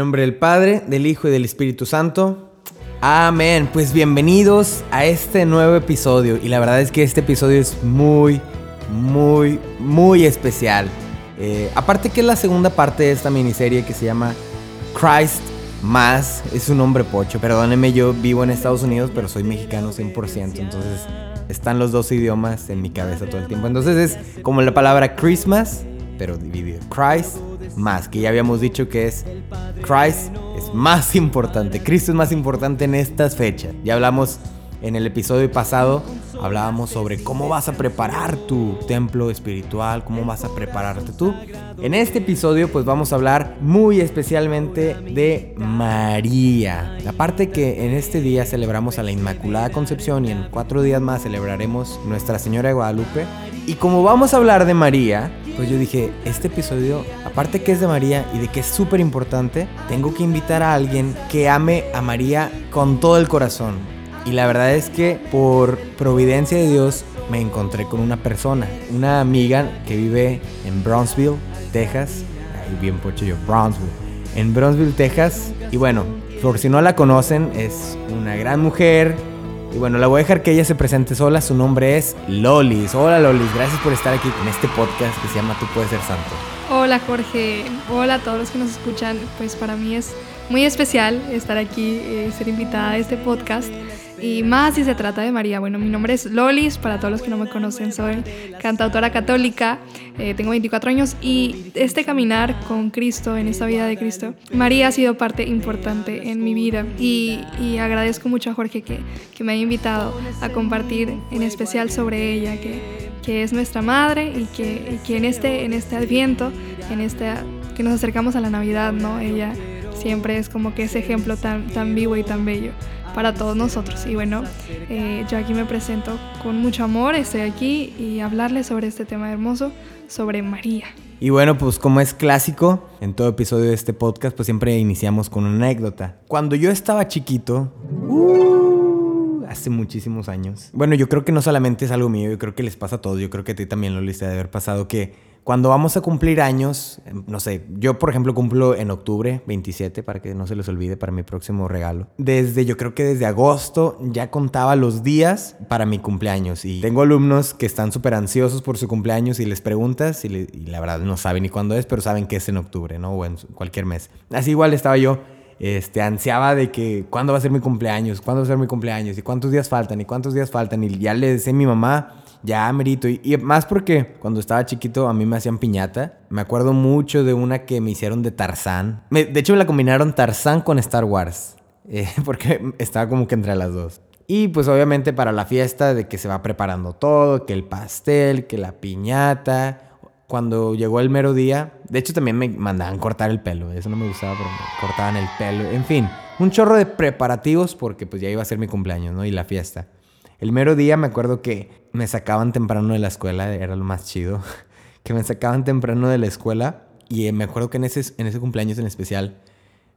Nombre del Padre, del Hijo y del Espíritu Santo. Amén. Pues bienvenidos a este nuevo episodio. Y la verdad es que este episodio es muy, muy, muy especial. Eh, aparte que es la segunda parte de esta miniserie que se llama Christ Más. Es un nombre pocho. Perdónenme, yo vivo en Estados Unidos, pero soy mexicano 100%. Entonces están los dos idiomas en mi cabeza todo el tiempo. Entonces es como la palabra Christmas, pero dividido. Christ más, que ya habíamos dicho que es Christ es más importante. Cristo es más importante en estas fechas. Ya hablamos en el episodio pasado, hablábamos sobre cómo vas a preparar tu templo espiritual, cómo vas a prepararte tú. En este episodio pues vamos a hablar muy especialmente de María. Aparte que en este día celebramos a la Inmaculada Concepción y en cuatro días más celebraremos Nuestra Señora de Guadalupe. Y como vamos a hablar de María, pues yo dije, este episodio, aparte que es de María y de que es súper importante, tengo que invitar a alguien que ame a María con todo el corazón. Y la verdad es que por providencia de Dios me encontré con una persona, una amiga que vive en Brownsville, Texas. Ahí bien pocho yo, Brownsville. En Brownsville, Texas. Y bueno, por si no la conocen, es una gran mujer, y bueno, la voy a dejar que ella se presente sola. Su nombre es Lolis. Hola Lolis, gracias por estar aquí en este podcast que se llama Tú puedes ser santo. Hola Jorge, hola a todos los que nos escuchan. Pues para mí es muy especial estar aquí, eh, ser invitada a este podcast. Y más si se trata de María. Bueno, mi nombre es Lolis, para todos los que no me conocen, soy cantautora católica, eh, tengo 24 años y este caminar con Cristo, en esta vida de Cristo, María ha sido parte importante en mi vida y, agradezco mucho a Jorge que, que, me haya invitado a compartir en especial sobre ella, que, que es nuestra madre y que, y que, en, este, en este adviento, en este, que nos acercamos a la Navidad, ¿no? Ella siempre es como que ese ejemplo tan, tan vivo y tan bello para todos nosotros. Y bueno, eh, yo aquí me presento con mucho amor, estoy aquí y hablarles sobre este tema hermoso, sobre María. Y bueno, pues como es clásico, en todo episodio de este podcast, pues siempre iniciamos con una anécdota. Cuando yo estaba chiquito, uh, hace muchísimos años. Bueno, yo creo que no solamente es algo mío, yo creo que les pasa a todos, yo creo que a ti también lo liste de haber pasado que cuando vamos a cumplir años, em, no sé, yo por ejemplo cumplo en octubre 27, para que no se les olvide para mi próximo regalo. Desde, yo creo que desde agosto ya contaba los días para mi cumpleaños. Y tengo alumnos que están súper ansiosos por su cumpleaños y les preguntas y, la verdad no saben ni cuándo es, pero saben que es en octubre, ¿no? O en cualquier mes. Así igual estaba yo este, ansiaba de que cuándo va a ser mi cumpleaños, cuándo va a ser mi cumpleaños y cuántos días faltan y cuántos días faltan. Y ya le decía a mi mamá, ya merito. Y, más porque cuando estaba chiquito a mí me hacían piñata. Me acuerdo mucho de una que me hicieron de Tarzán. de hecho me la combinaron Tarzán con Star Wars. Eh, porque estaba como que entre las dos. Y pues obviamente para la fiesta de que se va preparando todo, que el pastel, que la piñata. Cuando llegó el mero día, de hecho también me mandaban cortar el pelo, eso no me gustaba, pero me cortaban el pelo. En fin, un chorro de preparativos porque pues ya iba a ser mi cumpleaños, ¿no? Y la fiesta. El mero día me acuerdo que me sacaban temprano de la escuela, era lo más chido, que me sacaban temprano de la escuela y eh, me acuerdo que en ese, en ese cumpleaños en especial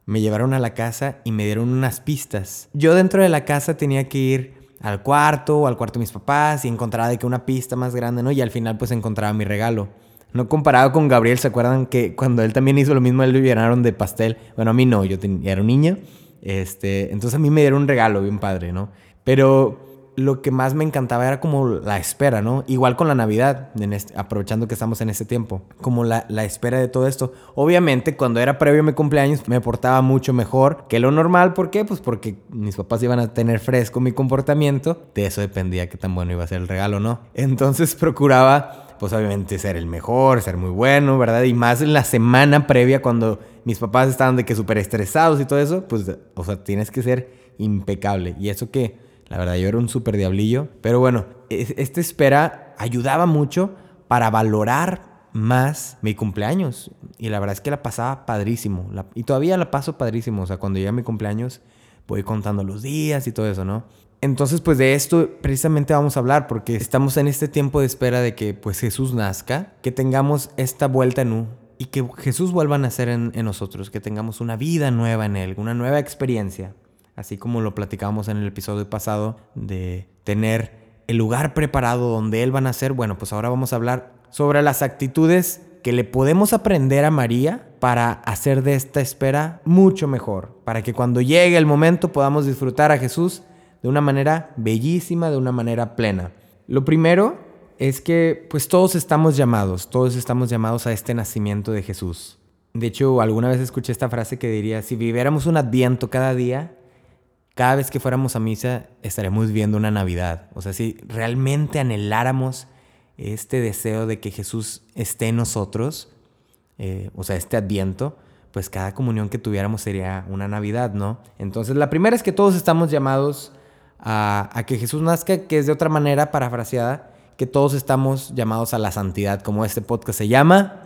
me llevaron a la casa y me dieron unas pistas. Yo dentro de la casa tenía que ir al cuarto o al cuarto de mis papás y encontraba de que una pista más grande, ¿no? Y al final pues encontraba mi regalo. No comparado con Gabriel, ¿se acuerdan que cuando él también hizo lo mismo, él lo llenaron de pastel? Bueno, a mí no, yo era un niño. Este, entonces a mí me dieron un regalo bien padre, ¿no? Pero lo que más me encantaba era como la espera, ¿no? Igual con la Navidad, aprovechando que estamos en este tiempo, como la, la, espera de todo esto. Obviamente, cuando era previo a mi cumpleaños, me portaba mucho mejor que lo normal. ¿Por qué? Pues porque mis papás iban a tener fresco mi comportamiento. De eso dependía qué tan bueno iba a ser el regalo, ¿no? Entonces procuraba, pues obviamente, ser el mejor, ser muy bueno, ¿verdad? Y más en la semana previa, cuando mis papás estaban de que súper estresados y todo eso, pues, o sea, tienes que ser impecable. Y eso que la verdad, yo era un súper diablillo. Pero bueno, esta espera ayudaba mucho para valorar más mi cumpleaños. Y la verdad es que la pasaba padrísimo. y todavía la paso padrísimo. O sea, cuando llega mi cumpleaños, voy contando los días y todo eso, ¿no? Entonces, pues de esto precisamente vamos a hablar, porque estamos en este tiempo de espera de que pues Jesús nazca, que tengamos esta vuelta en U y que Jesús vuelva a nacer en nosotros, que tengamos una vida nueva en Él, una nueva experiencia así como lo platicábamos en el episodio pasado, de tener el lugar preparado donde Él va a nacer, bueno, pues ahora vamos a hablar sobre las actitudes que le podemos aprender a María para hacer de esta espera mucho mejor, para que cuando llegue el momento podamos disfrutar a Jesús de una manera bellísima, de una manera plena. Lo primero es que pues todos estamos llamados, todos estamos llamados a este nacimiento de Jesús. De hecho, alguna vez escuché esta frase que diría, si viviéramos un adviento cada día, cada vez que fuéramos a misa estaremos viendo una Navidad. O sea, si realmente anheláramos este deseo de que Jesús esté en nosotros, eh, o sea, este adviento, pues cada comunión que tuviéramos sería una Navidad, ¿no? Entonces, la primera es que todos estamos llamados a, a que Jesús nazca, que es de otra manera parafraseada, que todos estamos llamados a la santidad, como este podcast se llama,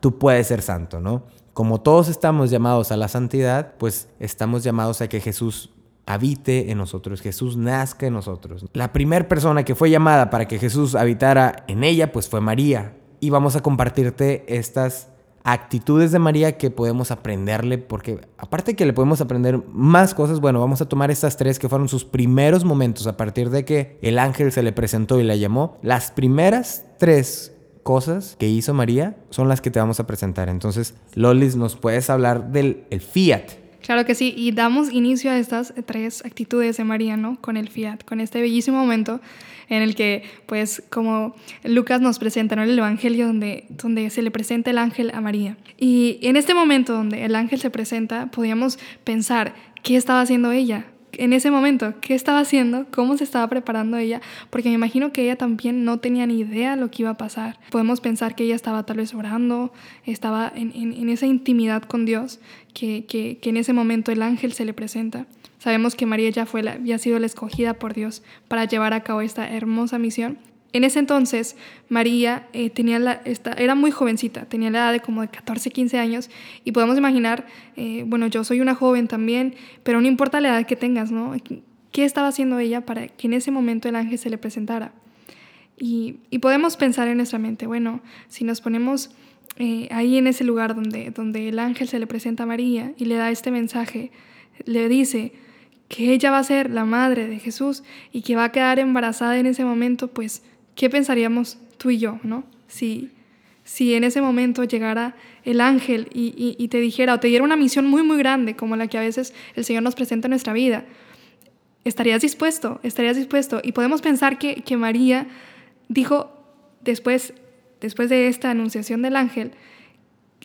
tú puedes ser santo, ¿no? Como todos estamos llamados a la santidad, pues estamos llamados a que Jesús habite en nosotros, Jesús nazca en nosotros. La primera persona que fue llamada para que Jesús habitara en ella, pues fue María. Y vamos a compartirte estas actitudes de María que podemos aprenderle, porque aparte que le podemos aprender más cosas, bueno, vamos a tomar estas tres que fueron sus primeros momentos a partir de que el ángel se le presentó y la llamó. Las primeras tres cosas que hizo María son las que te vamos a presentar. Entonces, Lolis, ¿nos puedes hablar del el fiat? Claro que sí, y damos inicio a estas tres actitudes de María, ¿no? Con el fiat, con este bellísimo momento en el que, pues, como Lucas nos presenta, ¿no? El Evangelio donde, donde se le presenta el ángel a María. Y en este momento donde el ángel se presenta, podríamos pensar, ¿qué estaba haciendo ella? En ese momento, ¿qué estaba haciendo? ¿Cómo se estaba preparando ella? Porque me imagino que ella también no tenía ni idea de lo que iba a pasar. Podemos pensar que ella estaba tal vez orando, estaba en, en, esa intimidad con Dios, que, que, que, en ese momento el ángel se le presenta. Sabemos que María ya fue la, había sido la escogida por Dios para llevar a cabo esta hermosa misión en ese entonces, María eh, tenía la, esta, era muy jovencita, tenía la edad de como de 14, 15 años, y podemos imaginar, eh, bueno, yo soy una joven también, pero no importa la edad que tengas, ¿no? ¿Qué estaba haciendo ella para que en ese momento el ángel se le presentara? Y, y podemos pensar en nuestra mente, bueno, si nos ponemos eh, ahí en ese lugar donde, donde el ángel se le presenta a María y le da este mensaje, le dice que ella va a ser la madre de Jesús y que va a quedar embarazada en ese momento, pues ¿qué pensaríamos tú y yo, no? Si, si en ese momento llegara el ángel y, te dijera o te diera una misión muy, muy grande, como la que a veces el Señor nos presenta en nuestra vida, ¿estarías dispuesto? ¿Estarías dispuesto? Y podemos pensar que, que María dijo después, después de esta anunciación del ángel,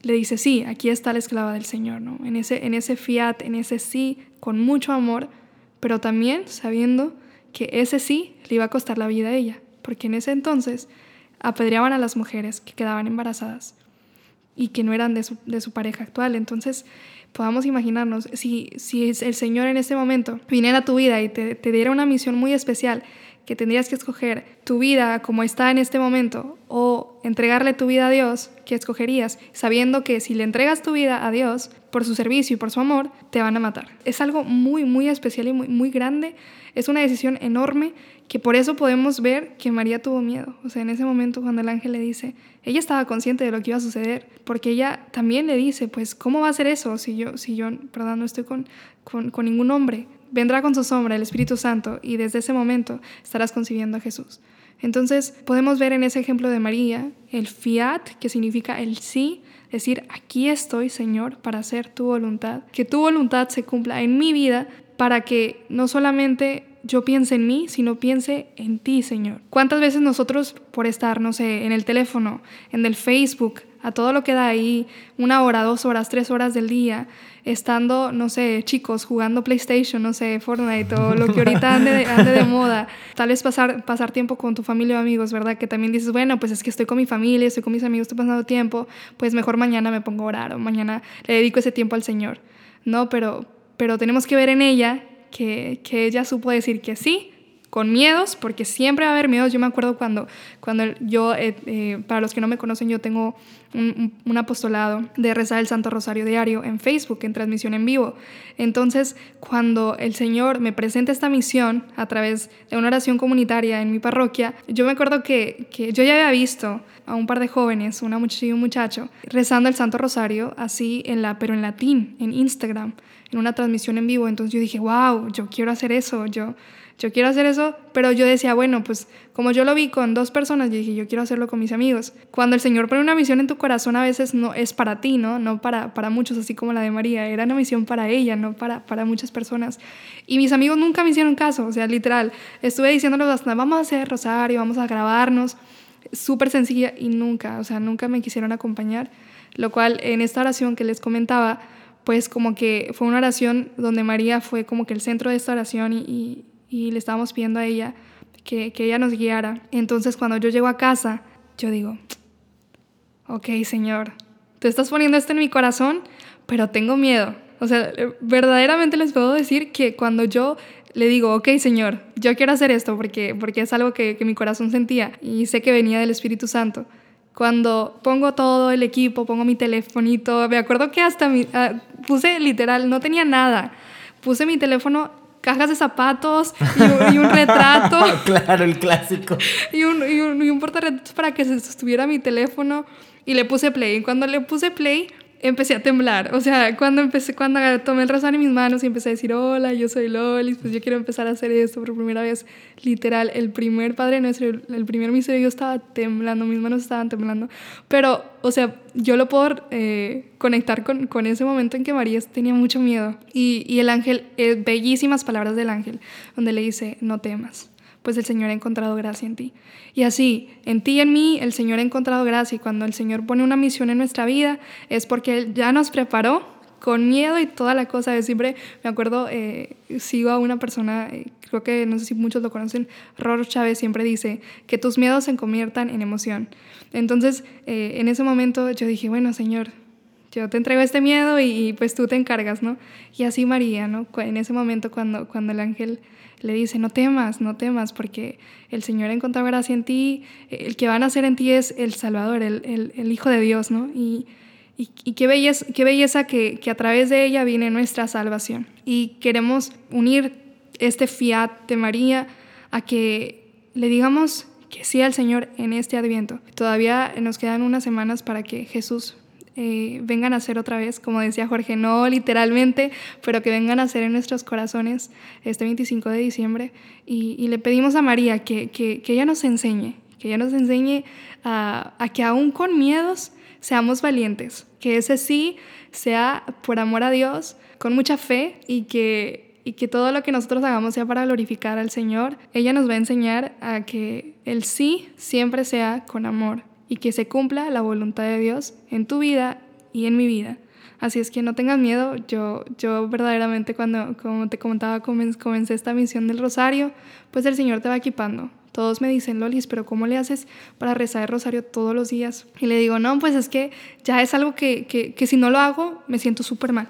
le dice, sí, aquí está la esclava del Señor, ¿no? En ese, en ese fiat, en ese sí, con mucho amor, pero también sabiendo que ese sí le iba a costar la vida a ella porque en ese entonces apedreaban a las mujeres que quedaban embarazadas y que no eran de su, pareja actual. Entonces, podamos imaginarnos, si, si el Señor en este momento viniera a tu vida y te, te diera una misión muy especial, que tendrías que escoger tu vida como está en este momento o entregarle tu vida a Dios, ¿qué escogerías? Sabiendo que si le entregas tu vida a Dios por su servicio y por su amor, te van a matar. Es algo muy, muy especial y muy, muy grande. Es una decisión enorme que por eso podemos ver que María tuvo miedo. O sea, en ese momento cuando el ángel le dice, ella estaba consciente de lo que iba a suceder, porque ella también le dice, pues, ¿cómo va a ser eso si yo, si yo perdón, no estoy con, con, con ningún hombre? Vendrá con su sombra el Espíritu Santo y desde ese momento estarás concibiendo a Jesús. Entonces podemos ver en ese ejemplo de María el fiat, que significa el sí, decir, aquí estoy, Señor, para hacer tu voluntad, que tu voluntad se cumpla en mi vida para que no solamente yo piense en mí, sino piense en ti, Señor. ¿Cuántas veces nosotros por estar, no sé, en el teléfono, en el Facebook, a todo lo que da ahí, una hora, dos horas, tres horas del día, estando, no sé, chicos, jugando PlayStation, no sé, Fortnite o lo que ahorita ande de, moda, tal vez pasar, pasar tiempo con tu familia o amigos, ¿verdad? Que también dices, bueno, pues es que estoy con mi familia, estoy con mis amigos, estoy pasando tiempo, pues mejor mañana me pongo a orar o mañana le dedico ese tiempo al Señor. No, pero, pero tenemos que ver en ella que, que ella supo decir que sí, con miedos, porque siempre va a haber miedos. Yo me acuerdo cuando, cuando yo, eh, eh, para los que no me conocen, yo tengo un, un, apostolado de rezar el Santo Rosario Diario en Facebook, en transmisión en vivo. Entonces, cuando el Señor me presenta esta misión a través de una oración comunitaria en mi parroquia, yo me acuerdo que, que yo ya había visto a un par de jóvenes, una muchacha y un muchacho, rezando el Santo Rosario así, en la, pero en latín, en Instagram, en una transmisión en vivo. Entonces yo dije, wow, yo quiero hacer eso, yo yo quiero hacer eso, pero yo decía, bueno, pues como yo lo vi con dos personas, yo dije, yo quiero hacerlo con mis amigos. Cuando el Señor pone una misión en tu corazón, a veces no es para ti, ¿no? No para, para muchos, así como la de María, era una misión para ella, no para, para muchas personas. Y mis amigos nunca me hicieron caso, o sea, literal, estuve diciéndoles hasta, vamos a hacer rosario, vamos a grabarnos, súper sencilla, y nunca, o sea, nunca me quisieron acompañar, lo cual en esta oración que les comentaba, pues como que fue una oración donde María fue como que el centro de esta oración y y le estábamos pidiendo a ella que, que ella nos guiara. Entonces cuando yo llego a casa, yo digo, ok Señor, tú estás poniendo esto en mi corazón, pero tengo miedo. O sea, verdaderamente les puedo decir que cuando yo le digo, ok Señor, yo quiero hacer esto porque, porque es algo que, que mi corazón sentía y sé que venía del Espíritu Santo cuando pongo todo el equipo, pongo mi telefonito, me acuerdo que hasta mi, ah, puse literal, no tenía nada, puse mi teléfono cajas de zapatos y un, retrato. claro, el clásico. Y un, y un, y un portarretratos para que se sostuviera mi teléfono. Y le puse play. Y cuando le puse play, empecé a temblar. O sea, cuando empecé, cuando tomé el rosario en mis manos y empecé a decir, hola, yo soy Lolis, pues yo quiero empezar a hacer esto por primera vez. Literal, el primer Padre Nuestro, el primer misterio, yo estaba temblando, mis manos estaban temblando. Pero, o sea, yo lo puedo eh, conectar con, con, ese momento en que María tenía mucho miedo. Y, y el ángel, eh, bellísimas palabras del ángel, donde le dice, no temas pues el Señor ha encontrado gracia en ti. Y así, en ti y en mí, el Señor ha encontrado gracia. Y cuando el Señor pone una misión en nuestra vida, es porque Él ya nos preparó con miedo y toda la cosa. de siempre me acuerdo, eh, sigo a una persona, eh, creo que no sé si muchos lo conocen, Ror Chávez siempre dice que tus miedos se conviertan en emoción. Entonces, eh, en ese momento yo dije, bueno, Señor, yo te entrego este miedo y, pues tú te encargas, ¿no? Y así María, ¿no? En ese momento cuando, cuando el ángel le dice, no temas, no temas, porque el Señor ha encontrado gracia en ti, el que va a nacer en ti es el Salvador, el, el, Hijo de Dios, ¿no? Y, y, y qué belleza, qué belleza que, que, a través de ella viene nuestra salvación. Y queremos unir este fiat de María a que le digamos que sí al Señor en este adviento. Todavía nos quedan unas semanas para que Jesús eh, vengan a ser otra vez, como decía Jorge, no literalmente, pero que vengan a ser en nuestros corazones este 25 de diciembre. Y, le pedimos a María que, que, ella nos enseñe, que ella nos enseñe a, a que aún con miedos seamos valientes, que ese sí sea por amor a Dios, con mucha fe y que, y que todo lo que nosotros hagamos sea para glorificar al Señor. Ella nos va a enseñar a que el sí siempre sea con amor y que se cumpla la voluntad de Dios en tu vida y en mi vida. Así es que no tengas miedo. Yo, yo verdaderamente cuando, como te comentaba, comencé esta misión del rosario, pues el Señor te va equipando. Todos me dicen, Lolis, pero ¿cómo le haces para rezar el rosario todos los días? Y le digo, no, pues es que ya es algo que, que, que si no lo hago, me siento súper mal.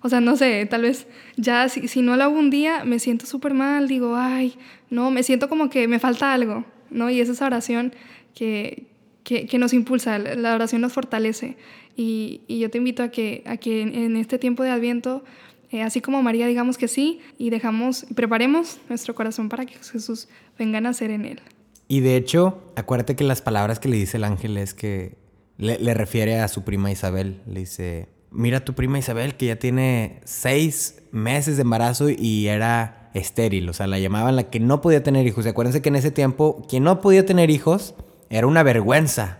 O sea, no sé, tal vez ya si, si no lo hago un día, me siento súper mal, digo, ay, no, me siento como que me falta algo, ¿no? Y es esa oración que, que, nos impulsa, la oración nos fortalece. Y, yo te invito a que, a que en, este tiempo de Adviento, eh, así como María, digamos que sí y dejamos, preparemos nuestro corazón para que Jesús venga a nacer en él. Y de hecho, acuérdate que las palabras que le dice el ángel es que le, le refiere a su prima Isabel. Le dice, mira tu prima Isabel que ya tiene seis meses de embarazo y era estéril, o sea, la llamaban la que no podía tener hijos. Y acuérdense que en ese tiempo, quien no podía tener hijos era una vergüenza.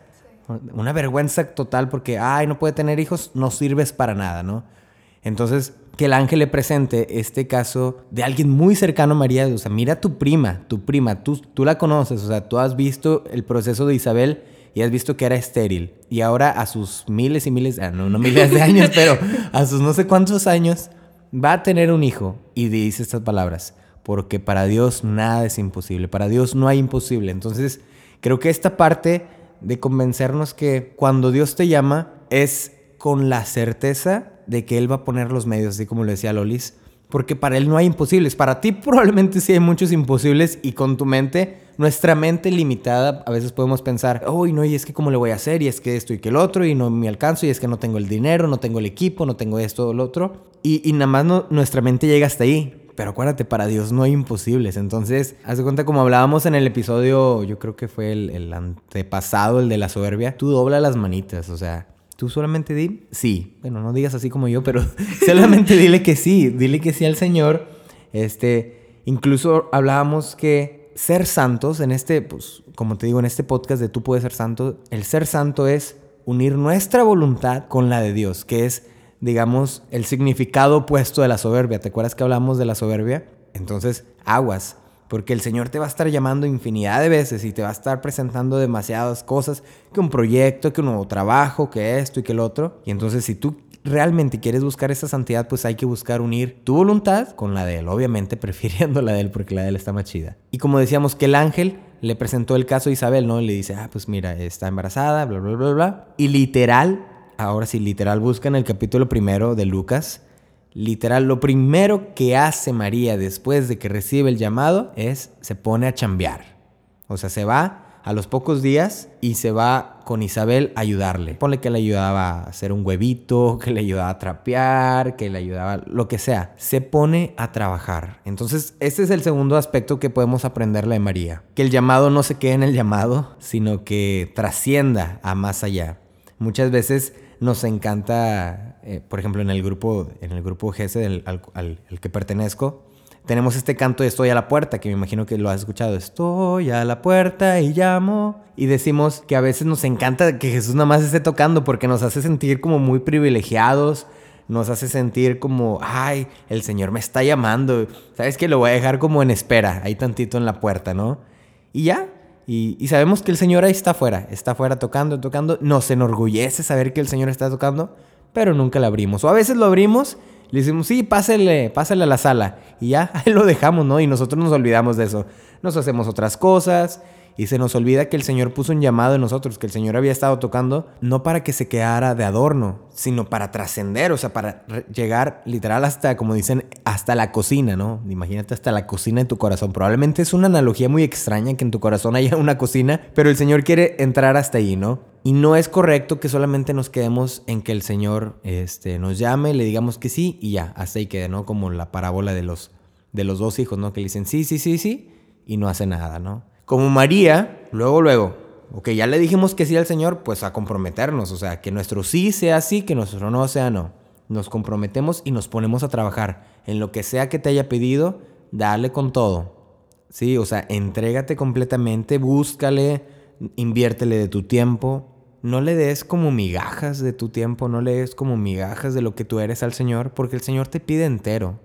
Una vergüenza total porque, ay, no puede tener hijos, no sirves para nada, ¿no? Entonces, que el ángel le presente este caso de alguien muy cercano a María, o sea, mira tu prima, tu prima, tú, tú la conoces, o sea, tú has visto el proceso de Isabel y has visto que era estéril. Y ahora a sus miles y miles, ah, no, no miles de años, pero a sus no sé cuántos años, va a tener un hijo. Y dice estas palabras, porque para Dios nada es imposible, para Dios no hay imposible. Entonces, Creo que esta parte de convencernos que cuando Dios te llama es con la certeza de que Él va a poner los medios, así como lo decía Lolis, porque para Él no hay imposibles. Para ti probablemente sí hay muchos imposibles y con tu mente, nuestra mente limitada, a veces podemos pensar, uy, no, y es que cómo le voy a hacer, y es que esto y que el otro, y no me alcanzo, y es que no tengo el dinero, no tengo el equipo, no tengo esto o lo otro. Y, y nada más nuestra mente llega hasta ahí. Pero acuérdate, para Dios no hay imposibles. Entonces, haz de cuenta como hablábamos en el episodio, yo creo que fue el, antepasado, el de la soberbia. Tú dobla las manitas, o sea, tú solamente di sí. Bueno, no digas así como yo, pero solamente dile que sí. Dile que sí al Señor. Este, Incluso hablábamos que ser santos, en este, pues, como te digo, en este podcast de Tú puedes ser santo, el ser santo es unir nuestra voluntad con la de Dios, que es, digamos, el significado opuesto de la soberbia. ¿Te acuerdas que hablamos de la soberbia? Entonces, aguas, porque el Señor te va a estar llamando infinidad de veces y te va a estar presentando demasiadas cosas, que un proyecto, que un nuevo trabajo, que esto y que el otro. Y entonces si tú realmente quieres buscar esa santidad, pues hay que buscar unir tu voluntad con la de Él, obviamente prefiriendo la de Él porque la de Él está más chida. Y como decíamos que el ángel le presentó el caso a Isabel, ¿no? le dice, ah, pues mira, está embarazada, bla, bla, bla, bla. Y literal, ahora sí, literal, buscan el capítulo primero de Lucas. Literal, lo primero que hace María después de que recibe el llamado es se pone a chambear. O sea, se va a los pocos días y se va con Isabel a ayudarle. Ponle que le ayudaba a hacer un huevito, que le ayudaba a trapear, que le ayudaba lo que sea. Se pone a trabajar. Entonces, este es el segundo aspecto que podemos aprenderle de María. Que el llamado no se quede en el llamado, sino que trascienda a más allá. Muchas veces nos encanta, eh, por ejemplo, en el grupo, en el grupo GESE al, al que pertenezco, tenemos este canto de Estoy a la puerta, que me imagino que lo has escuchado. Estoy a la puerta y llamo. Y decimos que a veces nos encanta que Jesús nada más esté tocando porque nos hace sentir como muy privilegiados. Nos hace sentir como, ay, el Señor me está llamando. ¿Sabes que Lo voy a dejar como en espera, ahí tantito en la puerta, ¿no? Y ya. Y, sabemos que el Señor ahí está afuera. Está afuera tocando, tocando. Nos enorgullece saber que el Señor está tocando, pero nunca lo abrimos. O a veces lo abrimos le decimos, sí, pásele, pásale a la sala. Y ya, ahí lo dejamos, ¿no? Y nosotros nos olvidamos de eso. Nos hacemos otras cosas y se nos olvida que el Señor puso un llamado en nosotros, que el Señor había estado tocando, no para que se quedara de adorno, sino para trascender, o sea, para llegar literal hasta, como dicen, hasta la cocina, ¿no? Imagínate hasta la cocina de tu corazón. Probablemente es una analogía muy extraña que en tu corazón haya una cocina, pero el Señor quiere entrar hasta ahí, ¿no? Y no es correcto que solamente nos quedemos en que el Señor este, nos llame, le digamos que sí y ya, hasta ahí quede, ¿no? Como la parábola de los, de los dos hijos, ¿no? Que le dicen sí, sí, sí, sí y no hace nada, ¿no? Como María, luego, luego, ok, ya le dijimos que sí al Señor, pues a comprometernos, o sea, que nuestro sí sea sí, que nuestro no sea no. Nos comprometemos y nos ponemos a trabajar en lo que sea que te haya pedido, dale con todo. Sí, o sea, entrégate completamente, búscale, inviértele de tu tiempo. No le des como migajas de tu tiempo, no le des como migajas de lo que tú eres al Señor, porque el Señor te pide entero.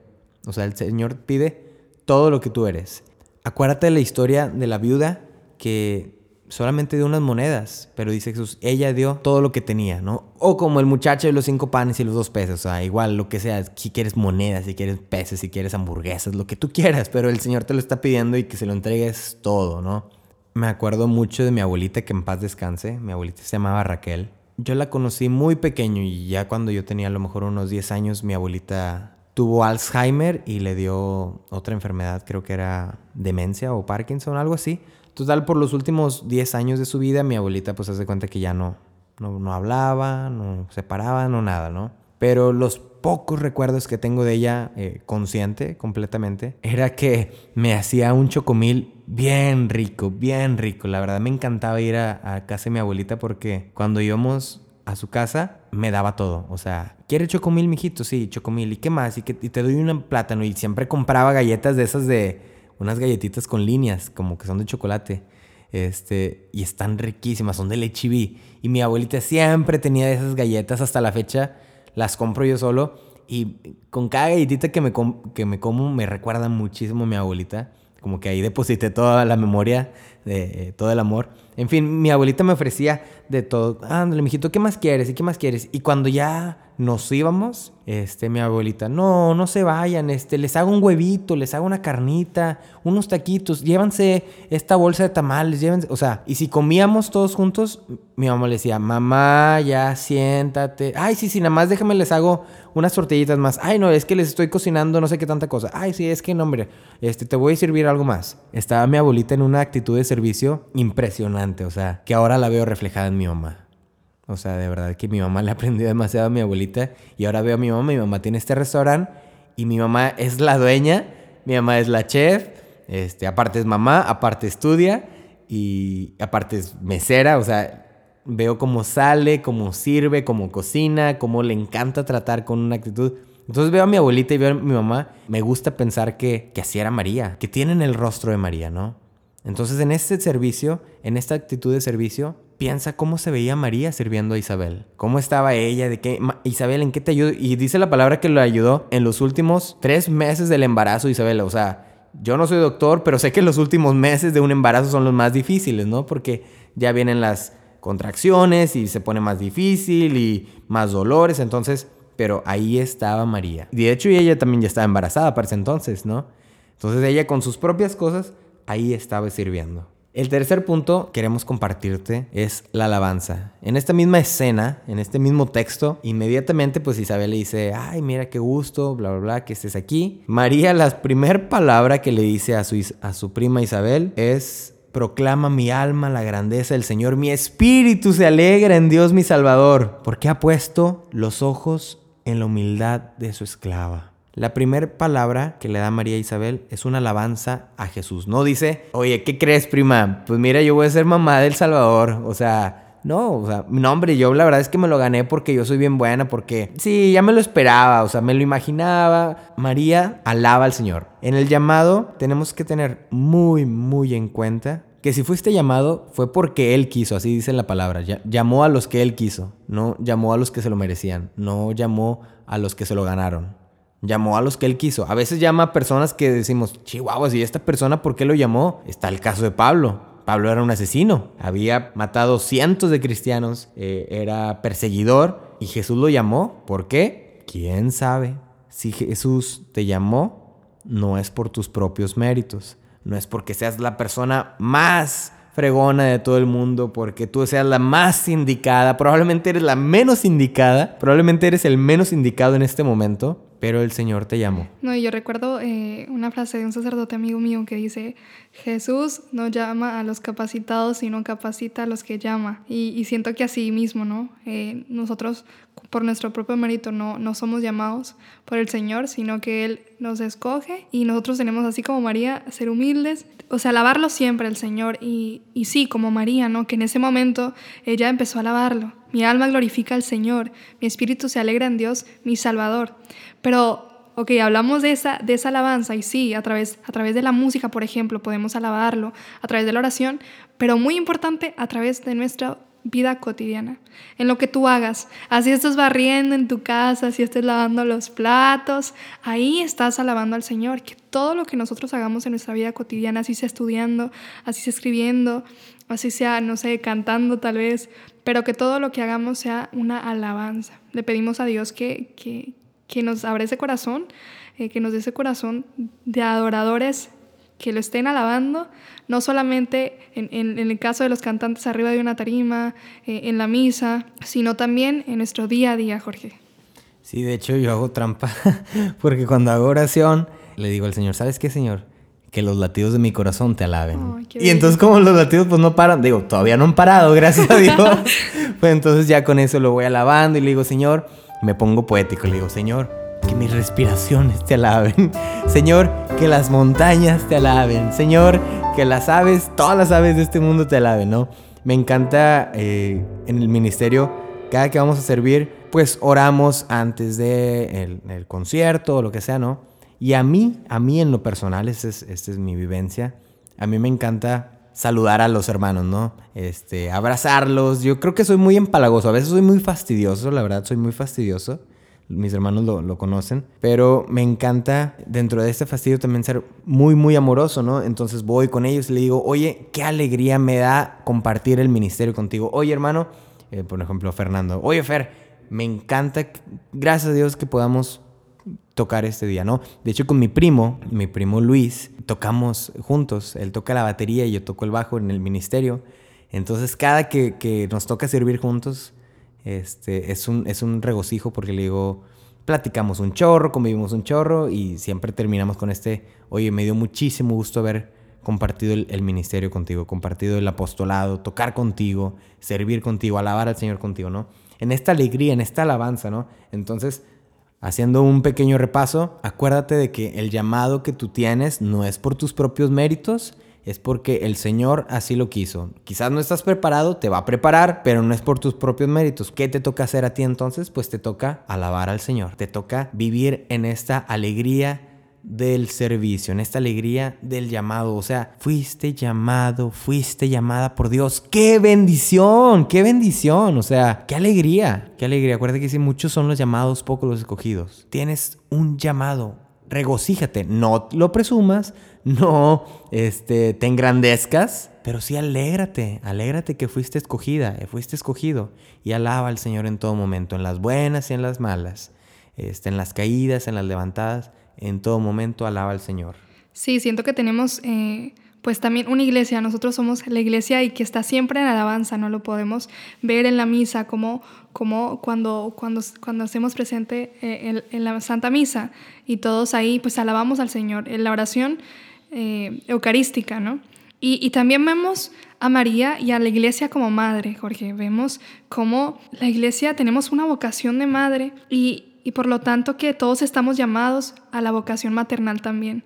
O sea, el Señor pide todo lo que tú eres. Acuérdate de la historia de la viuda que solamente dio unas monedas, pero dice Jesús, ella dio todo lo que tenía, ¿no? O como el muchacho de los cinco panes y los dos pesos, o sea, igual lo que sea, si quieres monedas, si quieres peces, si quieres hamburguesas, lo que tú quieras, pero el Señor te lo está pidiendo y que se lo entregues todo, ¿no? Me acuerdo mucho de mi abuelita, que en paz descanse, mi abuelita se llamaba Raquel. Yo la conocí muy pequeño y ya cuando yo tenía a lo mejor unos 10 años, mi abuelita tuvo Alzheimer y le dio otra enfermedad, creo que era demencia o Parkinson, algo así. Total, por los últimos 10 años de su vida, mi abuelita pues hace cuenta que ya no, no, hablaba, no se paraba, no nada, ¿no? Pero los pocos recuerdos que tengo de ella, eh, consciente completamente, era que me hacía un chocomil bien rico, bien rico. La verdad me encantaba ir a, a casa de mi abuelita porque cuando íbamos a su casa, me daba todo. O sea, ¿quiere chocomil, mijito? Sí, chocomil. ¿Y qué más? Y, que, y te doy un plátano. Y siempre compraba galletas de esas de unas galletitas con líneas, como que son de chocolate. Este, y están riquísimas, son de leche Y mi abuelita siempre tenía esas galletas hasta la fecha. Las compro yo solo. Y con cada galletita que me, que me como me recuerda muchísimo mi abuelita. Como que ahí deposité toda la memoria, de eh, todo el amor. En fin, mi abuelita me ofrecía de todo. Ándale, mijito, ¿qué más quieres? ¿Y qué más quieres? Y cuando ya nos íbamos, este, mi abuelita, no, no se vayan, este, les hago un huevito, les hago una carnita, unos taquitos, llévanse esta bolsa de tamales, llévense, o sea, y si comíamos todos juntos, mi mamá le decía, mamá, ya siéntate, ay, sí, sí, nada más déjame les hago unas tortillitas más, ay, no, es que les estoy cocinando no sé qué tanta cosa, ay, sí, es que no, hombre, este, te voy a servir algo más. Estaba mi abuelita en una actitud de servicio impresionante, o sea, que ahora la veo reflejada en mi mamá. O sea, de verdad que mi mamá le aprendió demasiado a mi abuelita. Y ahora veo a mi mamá, mi mamá tiene este restaurante y mi mamá es la dueña, mi mamá es la chef, este, aparte es mamá, aparte estudia y aparte es mesera. O sea, veo cómo sale, cómo sirve, cómo cocina, cómo le encanta tratar con una actitud. Entonces veo a mi abuelita y veo a mi mamá, me gusta pensar que, que así era María, que tienen el rostro de María, ¿no? Entonces en este servicio, en esta actitud de servicio, piensa cómo se veía María sirviendo a Isabel. ¿Cómo estaba ella? ¿De qué? Isabel, ¿en qué te ayudó? Y dice la palabra que lo ayudó en los últimos tres meses del embarazo, Isabel. O sea, yo no soy doctor, pero sé que los últimos meses de un embarazo son los más difíciles, ¿no? Porque ya vienen las contracciones y se pone más difícil y más dolores. Entonces, pero ahí estaba María. De hecho, ella también ya estaba embarazada para ese entonces, ¿no? Entonces ella con sus propias cosas, ahí estaba sirviendo. El tercer punto que queremos compartirte es la alabanza. En esta misma escena, en este mismo texto, inmediatamente pues Isabel le dice, ay, mira qué gusto, bla, bla, bla, que estés aquí. María, la primera palabra que le dice a su, a su prima Isabel es, proclama mi alma la grandeza del Señor, mi espíritu se alegra en Dios mi Salvador, porque ha puesto los ojos en la humildad de su esclava. La primera palabra que le da María Isabel es una alabanza a Jesús. No dice, oye, ¿qué crees, prima? Pues mira, yo voy a ser mamá del Salvador. O sea, no, o sea, no, hombre, yo la verdad es que me lo gané porque yo soy bien buena, porque sí, ya me lo esperaba, o sea, me lo imaginaba. María alaba al Señor. En el llamado tenemos que tener muy, muy en cuenta que si fuiste llamado fue porque Él quiso, así dice la palabra. Llamó a los que Él quiso, no llamó a los que se lo merecían, no llamó a los que se lo ganaron llamó a los que él quiso. A veces llama a personas que decimos, chihuahuas, ¿y esta persona por qué lo llamó? Está el caso de Pablo. Pablo era un asesino, había matado cientos de cristianos, eh, era perseguidor y Jesús lo llamó. ¿Por qué? ¿Quién sabe? Si Jesús te llamó, no es por tus propios méritos, no es porque seas la persona más fregona de todo el mundo, porque tú seas la más indicada, probablemente eres la menos indicada, probablemente eres el menos indicado en este momento, pero el Señor te llamó. No, yo recuerdo eh, una frase de un sacerdote amigo mío que dice, Jesús no llama a los capacitados, sino capacita a los que llama. Y, siento que así mismo, ¿no? Eh, nosotros por nuestro propio mérito no, no somos llamados por el Señor, sino que Él nos escoge y nosotros tenemos, así como María, ser humildes, o sea, alabarlo siempre el Señor. Y, y sí, como María, ¿no? Que en ese momento ella empezó a alabarlo. Mi alma glorifica al Señor, mi espíritu se alegra en Dios, mi Salvador. Pero, ok, hablamos de esa, de esa alabanza y sí, a través, a través de la música, por ejemplo, podemos alabarlo, a través de la oración, pero muy importante, a través de nuestra vida cotidiana, en lo que tú hagas. Así estás barriendo en tu casa, si estés lavando los platos, ahí estás alabando al Señor. Que todo lo que nosotros hagamos en nuestra vida cotidiana, así sea estudiando, así sea escribiendo, así sea, no sé, cantando tal vez, pero que todo lo que hagamos sea una alabanza. Le pedimos a Dios que, que, que nos abra ese corazón, eh, que nos dé ese corazón de adoradores que lo estén alabando, no solamente en, en, el caso de los cantantes arriba de una tarima, eh, en la misa, sino también en nuestro día a día, Jorge. Sí, de hecho yo hago trampa, porque cuando hago oración, le digo al Señor, ¿sabes qué, Señor? que los latidos de mi corazón te alaben. y entonces como los latidos pues no paran, digo, todavía no han parado, gracias a Dios. pues entonces ya con eso lo voy alabando y le digo, Señor, me pongo poético, le digo, Señor, que mis respiraciones te alaben. Señor, que las montañas te alaben. Señor, que las aves, todas las aves de este mundo te alaben, ¿no? Me encanta eh, en el ministerio, cada que vamos a servir, pues oramos antes de el concierto o lo que sea, ¿no? Y a mí, a mí en lo personal, esta es, es mi vivencia, a mí me encanta saludar a los hermanos, ¿no? Este, abrazarlos. Yo creo que soy muy empalagoso. A veces soy muy fastidioso, la verdad, soy muy fastidioso. Mis hermanos lo, lo, conocen. Pero me encanta, dentro de este fastidio, también ser muy, muy amoroso, ¿no? Entonces voy con ellos y le digo, oye, qué alegría me da compartir el ministerio contigo. Oye, hermano, eh, por ejemplo, Fernando. Oye, Fer, me encanta, gracias a Dios, que podamos tocar este día, ¿no? De hecho, con mi primo, mi primo Luis, tocamos juntos. Él toca la batería y yo toco el bajo en el ministerio. Entonces, cada que, nos toca servir juntos, este, es, un, es un regocijo porque le digo, platicamos un chorro, convivimos un chorro y siempre terminamos con este, oye, me dio muchísimo gusto haber compartido el, el, ministerio contigo, compartido el apostolado, tocar contigo, servir contigo, alabar al Señor contigo, ¿no? En esta alegría, en esta alabanza, ¿no? Entonces, Haciendo un pequeño repaso, acuérdate de que el llamado que tú tienes no es por tus propios méritos es porque el Señor así lo quiso. Quizás no estás preparado, te va a preparar, pero no es por tus propios méritos. ¿Qué te toca hacer a ti entonces? Pues te toca alabar al Señor, te toca vivir en esta alegría del servicio, en esta alegría del llamado. O sea, fuiste llamado, fuiste llamada por Dios. ¡Qué bendición! ¡Qué bendición! O sea, qué alegría, qué alegría. Acuérdate que si muchos son los llamados, pocos los escogidos. Tienes un llamado, regocíjate, no lo presumas, no este, te engrandezcas, pero sí alégrate, alégrate que fuiste escogida, fuiste escogido. Y alaba al Señor en todo momento, en las buenas y en las malas, este, en las caídas, en las levantadas, en todo momento alaba al Señor. Sí, siento que tenemos eh, pues también una iglesia, nosotros somos la iglesia y que está siempre en alabanza, no lo podemos ver en la misa, como, como cuando, cuando, cuando hacemos presente eh, en, la Santa Misa. Y todos ahí pues alabamos al Señor, en la oración eh, eucarística, ¿no? Y, y, también vemos a María y a la iglesia como madre, Jorge, vemos cómo la iglesia tenemos una vocación de madre y, y por lo tanto que todos estamos llamados a la vocación maternal también.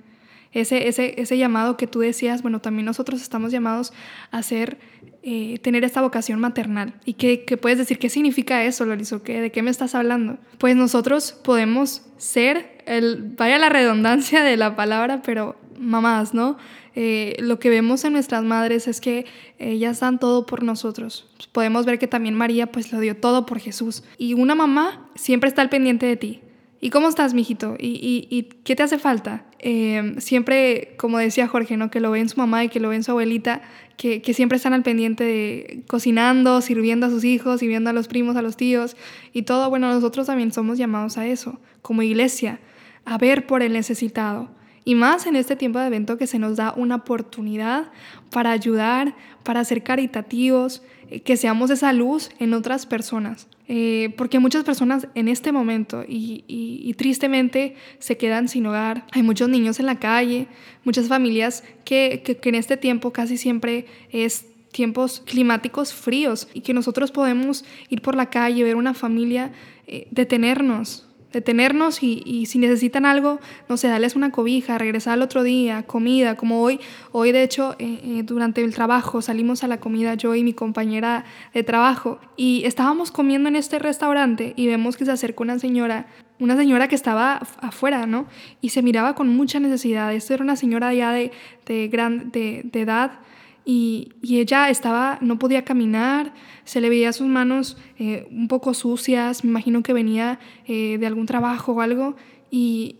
Ese, ese, ese llamado que tú decías, bueno, también nosotros estamos llamados a ser, eh, tener esta vocación maternal. ¿Y qué, qué, puedes decir? ¿Qué significa eso, Lorizo? ¿Qué, ¿De qué me estás hablando? Pues nosotros podemos ser, el, vaya la redundancia de la palabra, pero mamás, ¿no? Eh, lo que vemos en nuestras madres es que ellas dan todo por nosotros. Podemos ver que también María pues lo dio todo por Jesús. Y una mamá siempre está al pendiente de ti. ¿Y cómo estás, mijito? ¿Y, y, qué te hace falta? Eh, siempre, como decía Jorge, ¿no? que lo ven su mamá y que lo ven su abuelita, que, que, siempre están al pendiente de cocinando, sirviendo a sus hijos, sirviendo a los primos, a los tíos y todo. Bueno, nosotros también somos llamados a eso, como iglesia, a ver por el necesitado, y más en este tiempo de evento que se nos da una oportunidad para ayudar, para ser caritativos, eh, que seamos esa luz en otras personas. Eh, porque muchas personas en este momento y, tristemente se quedan sin hogar. Hay muchos niños en la calle, muchas familias que, que, en este tiempo casi siempre es tiempos climáticos fríos y que nosotros podemos ir por la calle, ver una familia, eh, detenernos, detenernos y, y, si necesitan algo, no sé, darles una cobija, regresar al otro día, comida, como hoy, hoy de hecho eh, eh, durante el trabajo salimos a la comida yo y mi compañera de trabajo y estábamos comiendo en este restaurante y vemos que se acercó una señora, una señora que estaba afuera, ¿no? Y se miraba con mucha necesidad. Esto era una señora ya de, de, gran, de, de edad y, ella estaba, no podía caminar, se le veía sus manos eh, un poco sucias, me imagino que venía eh, de algún trabajo o algo, y,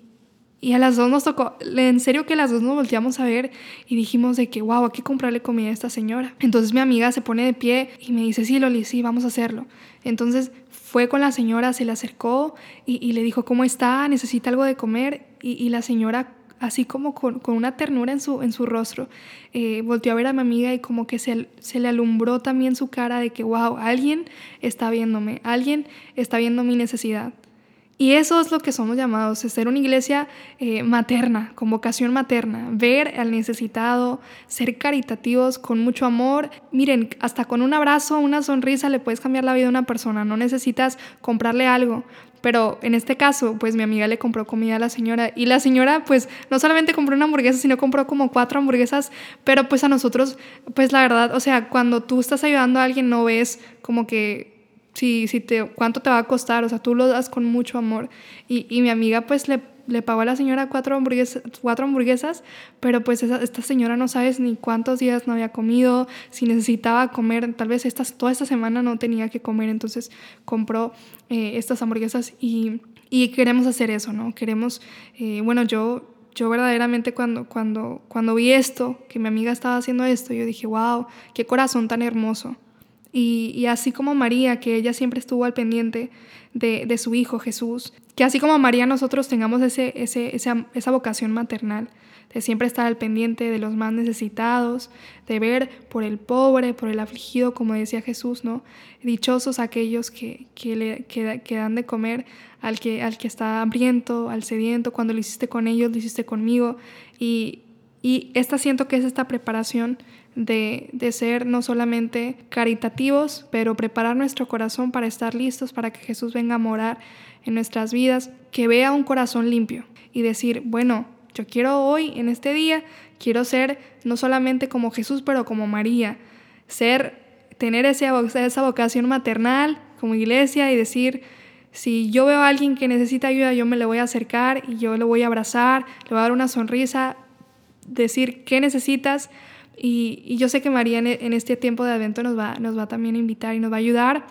y, a las dos nos tocó, en serio que las dos nos volteamos a ver y dijimos de que, wow, hay que comprarle comida a esta señora. Entonces mi amiga se pone de pie y me dice, sí, Loli, sí, vamos a hacerlo. Entonces fue con la señora, se le acercó y, y le dijo, ¿cómo está? ¿Necesita algo de comer? Y, y la señora así como con, una ternura en su, en su rostro, eh, volteó a ver a mi amiga y como que se, se, le alumbró también su cara de que, wow, alguien está viéndome, alguien está viendo mi necesidad. Y eso es lo que somos llamados, es ser una iglesia eh, materna, con vocación materna, ver al necesitado, ser caritativos con mucho amor. Miren, hasta con un abrazo, una sonrisa le puedes cambiar la vida a una persona, no necesitas comprarle algo, pero en este caso, pues mi amiga le compró comida a la señora y la señora pues no solamente compró una hamburguesa, sino compró como cuatro hamburguesas, pero pues a nosotros, pues la verdad, o sea, cuando tú estás ayudando a alguien no ves como que si, si te, cuánto te va a costar, o sea, tú lo das con mucho amor. Y, y mi amiga pues le, le, pagó a la señora cuatro hamburguesas, cuatro hamburguesas pero pues esta señora no sabes ni cuántos días no había comido, si necesitaba comer, tal vez estas, toda esta semana no tenía que comer, entonces compró eh, estas hamburguesas y, y, queremos hacer eso, ¿no? Queremos, eh, bueno, yo yo verdaderamente cuando, cuando, cuando vi esto, que mi amiga estaba haciendo esto, yo dije, wow, qué corazón tan hermoso. Y, así como María, que ella siempre estuvo al pendiente de, su Hijo Jesús, que así como María nosotros tengamos ese, esa, vocación maternal, de siempre estar al pendiente de los más necesitados, de ver por el pobre, por el afligido, como decía Jesús, ¿no? Dichosos aquellos que, que, le, que, dan de comer al que, al que está hambriento, al sediento, cuando lo hiciste con ellos, lo hiciste conmigo. Y, y esta siento que es esta preparación de, de, ser no solamente caritativos, pero preparar nuestro corazón para estar listos para que Jesús venga a morar en nuestras vidas, que vea un corazón limpio y decir, bueno, yo quiero hoy, en este día, quiero ser no solamente como Jesús, pero como María, ser, tener esa, esa vocación maternal como iglesia y decir, si yo veo a alguien que necesita ayuda, yo me le voy a acercar y yo le voy a abrazar, le voy a dar una sonrisa, decir qué necesitas. Y, yo sé que María en, este tiempo de Adviento nos va, nos va también a invitar y nos va a ayudar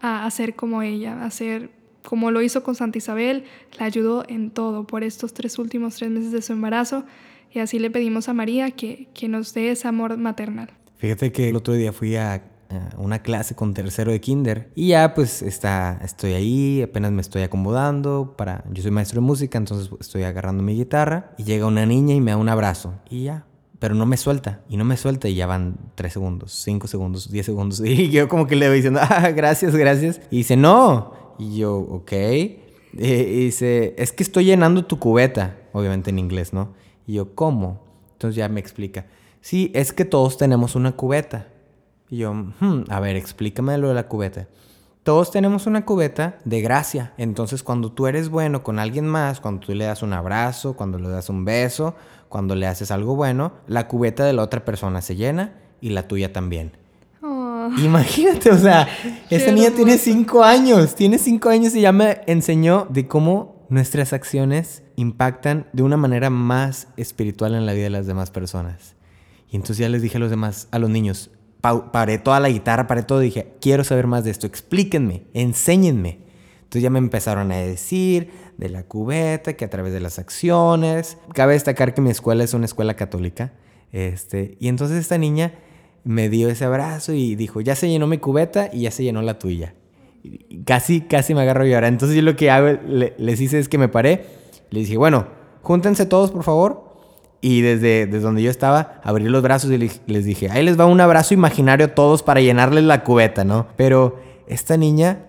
a, ser como ella, a ser como lo hizo con Santa Isabel, la ayudó en todo por estos tres últimos tres meses de su embarazo. Y así le pedimos a María que, que nos dé ese amor maternal. Fíjate que el otro día fui a una clase con tercero de kinder y ya pues está, estoy ahí, apenas me estoy acomodando para, yo soy maestro de música, entonces estoy agarrando mi guitarra y llega una niña y me da un abrazo y ya, pero no me suelta y no me suelta y ya van tres segundos, cinco segundos, diez segundos y yo como que le voy diciendo, ah, gracias, gracias y dice, no, y yo, ok, y dice, es que estoy llenando tu cubeta, obviamente en inglés, ¿no? Y yo, ¿cómo? Entonces ya me explica, sí, es que todos tenemos una cubeta. Y yo, hmm, a ver, explícame lo de la cubeta. Todos tenemos una cubeta de gracia. Entonces, cuando tú eres bueno con alguien más, cuando tú le das un abrazo, cuando le das un beso, cuando le haces algo bueno, la cubeta de la otra persona se llena y la tuya también. Oh. Imagínate, o sea, esa niña tiene cinco años, tiene cinco años y ya me enseñó de cómo nuestras acciones impactan de una manera más espiritual en la vida de las demás personas. Y entonces ya les dije a los demás, a los niños, paré toda la guitarra, paré todo dije, quiero saber más de esto, explíquenme, enséñenme. Entonces ya me empezaron a decir de la cubeta, que a través de las acciones. Cabe destacar que mi escuela es una escuela católica. Este, y entonces esta niña me dio ese abrazo y dijo, ya se llenó mi cubeta y ya se llenó la tuya. casi, casi me agarro a llorar. Entonces yo lo que hago, les hice es que me paré, le dije, bueno, júntense todos por favor y desde, desde donde yo estaba, abrí los brazos y les dije, ahí les va un abrazo imaginario a todos para llenarles la cubeta, ¿no? Pero esta niña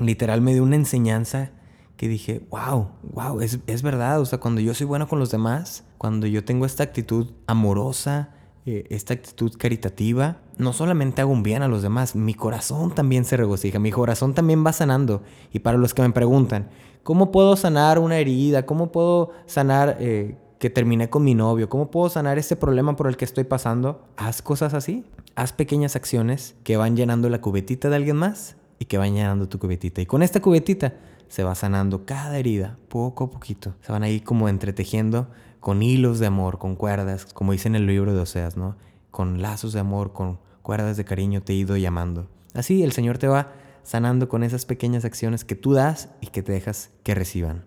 literal me dio una enseñanza que dije, wow, wow, es, es verdad. O sea, cuando yo soy bueno con los demás, cuando yo tengo esta actitud amorosa, eh, esta actitud caritativa, no solamente hago un bien a los demás, mi corazón también se regocija, mi corazón también va sanando. Y para los que me preguntan, ¿cómo puedo sanar una herida? ¿Cómo puedo sanar eh, que terminé con mi novio, ¿cómo puedo sanar este problema por el que estoy pasando? Haz cosas así, haz pequeñas acciones que van llenando la cubetita de alguien más y que van llenando tu cubetita. Y con esta cubetita se va sanando cada herida, poco a poquito. Se van ahí como entretejiendo con hilos de amor, con cuerdas, como dice en el libro de Oseas, ¿no? Con lazos de amor, con cuerdas de cariño te he ido llamando. Así el Señor te va sanando con esas pequeñas acciones que tú das y que te dejas que reciban.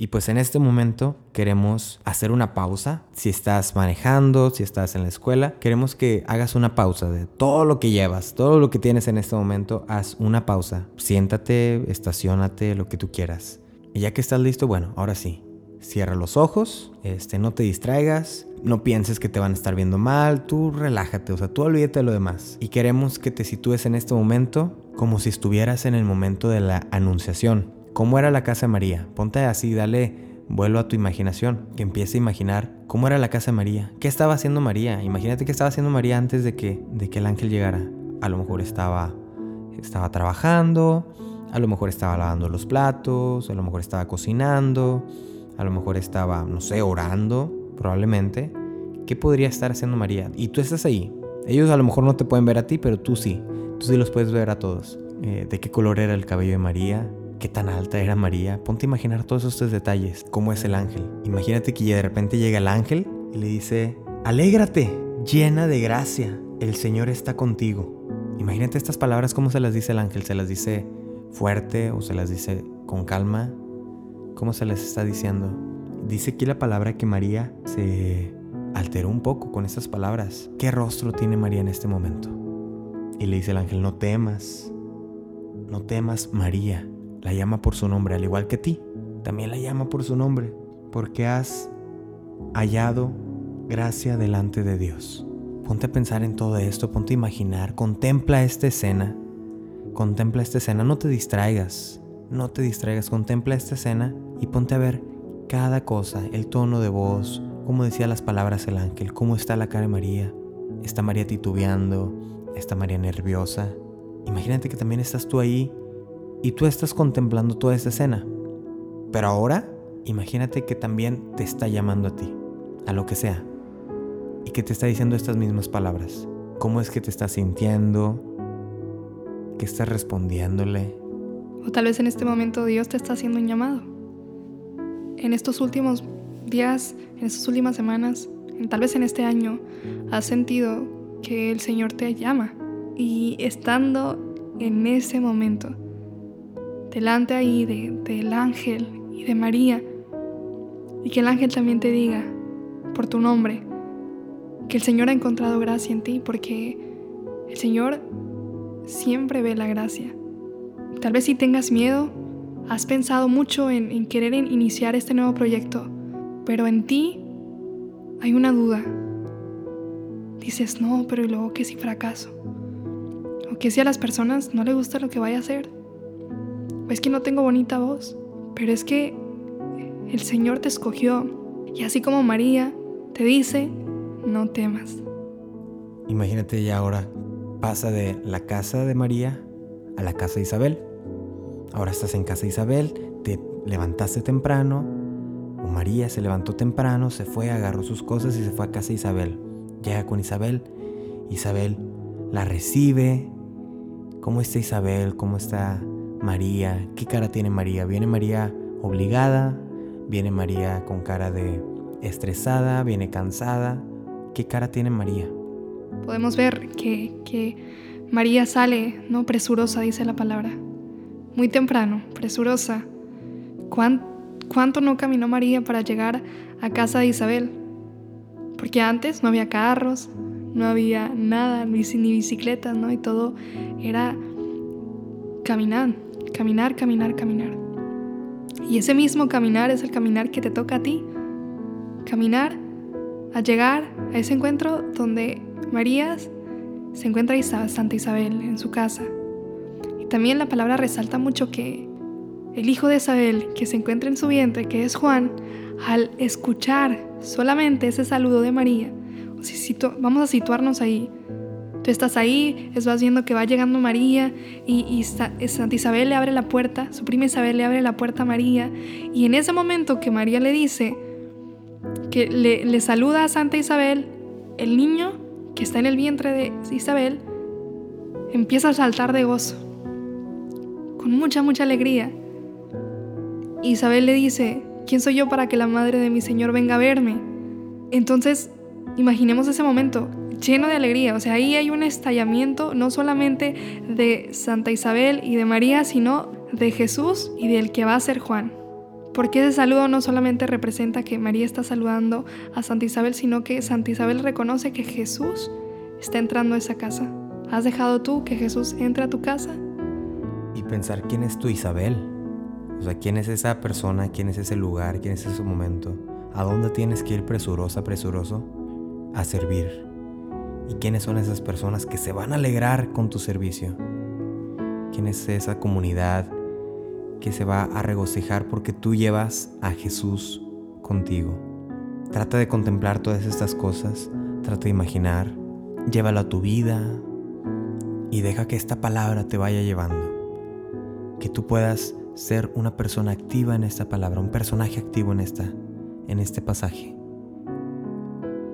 Y pues en este momento queremos hacer una pausa. Si estás manejando, si estás en la escuela, queremos que hagas una pausa de todo lo que llevas, todo lo que tienes en este momento, haz una pausa. Siéntate, estacionate, lo que tú quieras. Y ya que estás listo, bueno, ahora sí. Cierra los ojos, este, no te distraigas, no pienses que te van a estar viendo mal, tú relájate, o sea, tú olvídate de lo demás. Y queremos que te sitúes en este momento como si estuvieras en el momento de la anunciación. ¿Cómo era la casa de María? Ponte así, dale vuelo a tu imaginación, que empiece a imaginar cómo era la casa de María, qué estaba haciendo María. Imagínate qué estaba haciendo María antes de que, de que el ángel llegara. A lo mejor estaba, estaba trabajando, a lo mejor estaba lavando los platos, a lo mejor estaba cocinando, a lo mejor estaba, no sé, orando, probablemente. ¿Qué podría estar haciendo María? Y tú estás ahí. Ellos a lo mejor no te pueden ver a ti, pero tú sí. Tú sí los puedes ver a todos. Eh, ¿De qué color era el cabello de María? Qué tan alta era María. Ponte a imaginar todos estos detalles. ¿Cómo es el ángel? Imagínate que de repente llega el ángel y le dice, alégrate, llena de gracia, el Señor está contigo. Imagínate estas palabras, ¿cómo se las dice el ángel? ¿Se las dice fuerte o se las dice con calma? ¿Cómo se les está diciendo? Dice aquí la palabra que María se alteró un poco con estas palabras. ¿Qué rostro tiene María en este momento? Y le dice el ángel, no temas, no temas María, la llama por su nombre, al igual que ti. También la llama por su nombre, porque has hallado gracia delante de Dios. Ponte a pensar en todo esto, ponte a imaginar, contempla esta escena, contempla esta escena, no te distraigas, no te distraigas, contempla esta escena y ponte a ver cada cosa, el tono de voz, cómo decía las palabras el ángel, cómo está la cara de María, está María titubeando, está María nerviosa. Imagínate que también estás tú ahí y tú estás contemplando toda esta escena. Pero ahora, imagínate que también te está llamando a ti. a lo que sea, y que te está diciendo estas mismas palabras. ¿Cómo es que te estás sintiendo? ¿Qué estás respondiéndole? O tal vez en este momento Dios te está haciendo un llamado. En estos últimos días, en estas últimas semanas, tal vez en este año, has sentido que el Señor te llama. Y estando en ese momento, delante ahí del ángel y de María, y que el ángel también te diga por tu nombre que el Señor ha encontrado gracia en ti, porque el Señor siempre ve la gracia. Tal vez si tengas miedo, has pensado mucho en, en querer iniciar este nuevo proyecto, pero en ti hay una duda. Dices, no, pero ¿y luego qué si fracaso? ¿O qué si a las personas no les gusta lo que vaya a hacer? ¿O es que no tengo bonita voz? Pero es que el Señor te escogió. Y así como María te dice, no temas. Imagínate ya ahora, pasa de la casa de María a la casa de Isabel. Ahora estás en casa de Isabel, te levantaste temprano, o María se levantó temprano, se fue, agarró sus cosas y se fue a casa de Isabel. Llega con Isabel, Isabel la recibe. ¿Cómo está Isabel? ¿Cómo está María? ¿Qué cara tiene María? ¿Viene María obligada? ¿Viene María con cara de estresada? ¿Viene cansada? ¿Qué cara tiene María? Podemos ver que, María sale, ¿no? Presurosa, dice la palabra. Muy temprano, presurosa. ¿Cuánto no caminó María para llegar a casa de Isabel? Porque antes no había carros, no había nada, ni, ni bicicletas, ¿no? Y todo era caminar, caminar, caminar, caminar. Y ese mismo caminar es el caminar que te toca a ti. Caminar a llegar a ese encuentro donde María se encuentra Santa Isabel en su casa. Y también la palabra resalta mucho que el hijo de Isabel que se encuentra en su vientre, que es Juan, al escuchar solamente ese saludo de María, vamos a situarnos ahí. Tú estás ahí, vas viendo que va llegando María y, y, Santa Isabel le abre la puerta, su prima Isabel le abre la puerta a María y en ese momento que María le dice, que le, saluda a Santa Isabel, el niño que está en el vientre de Isabel empieza a saltar de gozo, con mucha, mucha alegría. Isabel le dice, ¿quién soy yo para que la madre de mi Señor venga a verme? Entonces, imaginemos ese momento lleno de alegría, o sea, ahí hay un estallamiento no solamente de Santa Isabel y de María, sino de Jesús y del que va a ser Juan. Porque ese saludo no solamente representa que María está saludando a Santa Isabel, sino que Santa Isabel reconoce que Jesús está entrando a esa casa. ¿Has dejado tú que Jesús entre a tu casa? Y pensar quién es tu Isabel. O sea, quién es esa persona, quién es ese lugar, quién es ese momento. ¿A dónde tienes que ir presurosa, presuroso? A servir. ¿Y quiénes son esas personas que se van a alegrar con tu servicio? ¿Quién es esa comunidad, que se va a regocijar porque tú llevas a Jesús contigo. Trata de contemplar todas estas cosas, trata de imaginar, llévalo a tu vida y deja que esta palabra te vaya llevando. Que tú puedas ser una persona activa en esta palabra, un personaje activo en esta en este pasaje.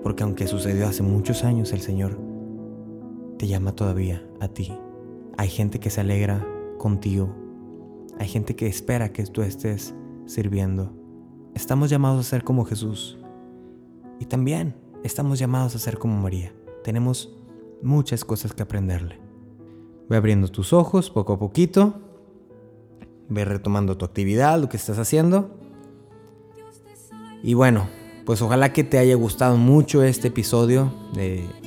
Porque aunque sucedió hace muchos años, el Señor te llama todavía a ti. Hay gente que se alegra contigo hay gente que espera que tú estés sirviendo. Estamos llamados a ser como Jesús. Y también estamos llamados a ser como María. Tenemos muchas cosas que aprenderle. Ve abriendo tus ojos poco a poquito. Ve retomando tu actividad, lo que estás haciendo. Y bueno, pues ojalá que te haya gustado mucho este episodio.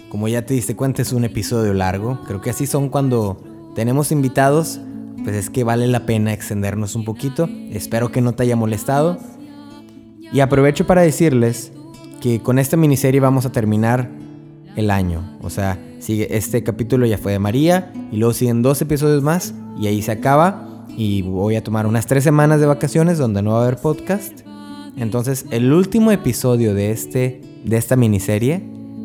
como ya te diste cuenta, es un episodio largo. Creo que así son cuando tenemos invitados pues es que vale la pena extendernos un poquito. Espero que no te haya molestado. Y aprovecho para decirles que con esta miniserie vamos a terminar el año. O sea, sigue, este capítulo ya fue de María y luego siguen dos episodios más y ahí se acaba. Y voy a tomar unas tres semanas de vacaciones donde no va a haber podcast. Entonces, el último episodio de, este, de esta miniserie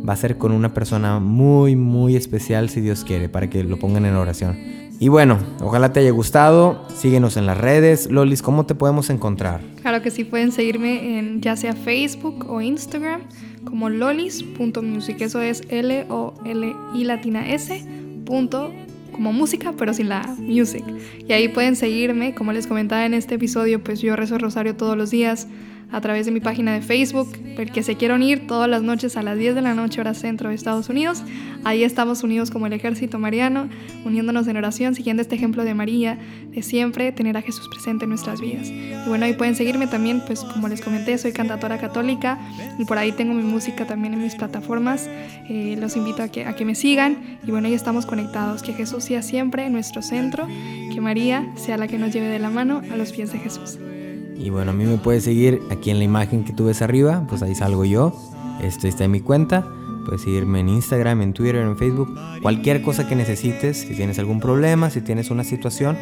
va a ser con una persona muy, muy especial, si Dios quiere, para que lo pongan en oración. Y bueno, ojalá te haya gustado. Síguenos en las redes. Lolis, ¿cómo te podemos encontrar? Claro que sí, pueden seguirme en ya sea Facebook o Instagram como lolis.music. Eso es L-O-L-I latina S. Punto como música, pero sin la music. Y ahí pueden seguirme, como les comentaba en este episodio, pues yo rezo rosario todos los días a través de mi página de Facebook, el que se quiera unir todas las noches a las 10 de la noche hora centro de Estados Unidos. Ahí estamos unidos como el ejército mariano, uniéndonos en oración, siguiendo este ejemplo de María, de siempre tener a Jesús presente en nuestras vidas. Y bueno, ahí pueden seguirme también, pues como les comenté, soy cantadora católica y por ahí tengo mi música también en mis plataformas. Eh, los invito a que, a que me sigan y bueno, ahí estamos conectados. Que Jesús sea siempre nuestro centro, que María sea la que nos lleve de la mano a los pies de Jesús. Y bueno, a mí me puedes seguir aquí en la imagen que tú ves arriba, pues ahí salgo yo. Esto está en mi cuenta. Puedes seguirme en Instagram, en Twitter, en Facebook. Cualquier cosa que necesites, si tienes algún problema, si tienes una situación,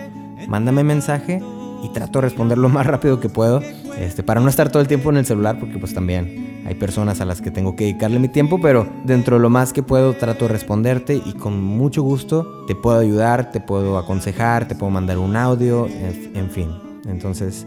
mándame mensaje y trato de responder lo más rápido que puedo. Este, para no estar todo el tiempo en el celular, porque pues también hay personas a las que tengo que dedicarle mi tiempo, pero dentro de lo más que puedo trato de responderte y con mucho gusto te puedo ayudar, te puedo aconsejar, te puedo mandar un audio, en, en fin. Entonces,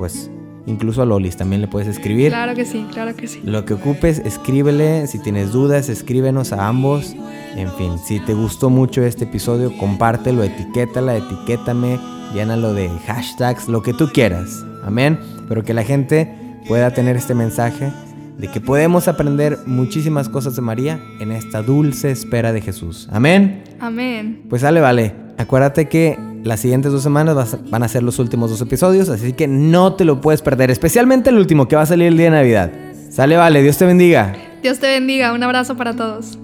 pues incluso a Lolis también le puedes escribir. Claro que sí, claro que sí. Lo que ocupes, escríbele. Si tienes dudas, escríbenos a ambos. En fin, si te gustó mucho este episodio, compártelo, etiquétala, etiquétame, llénalo de hashtags, lo que tú quieras. Amén. Pero que la gente pueda tener este mensaje de que podemos aprender muchísimas cosas de María en esta dulce espera de Jesús. Amén. Amén. Pues sale, vale. Acuérdate que las siguientes dos semanas van a ser los últimos dos episodios, así que no te lo puedes perder, especialmente el último que va a salir el día de Navidad. Sale, vale, Dios te bendiga. Dios te bendiga, un abrazo para todos.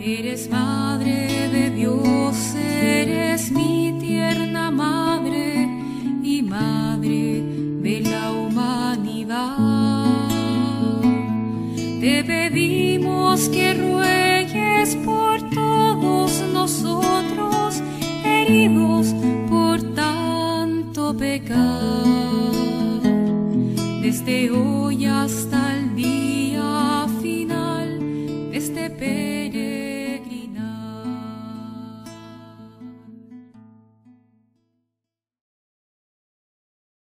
Eres madre de Dios, eres mi tierna madre y madre de la humanidad. Te pedimos que ruegues por todos nosotros, pecar, desde hoy hasta el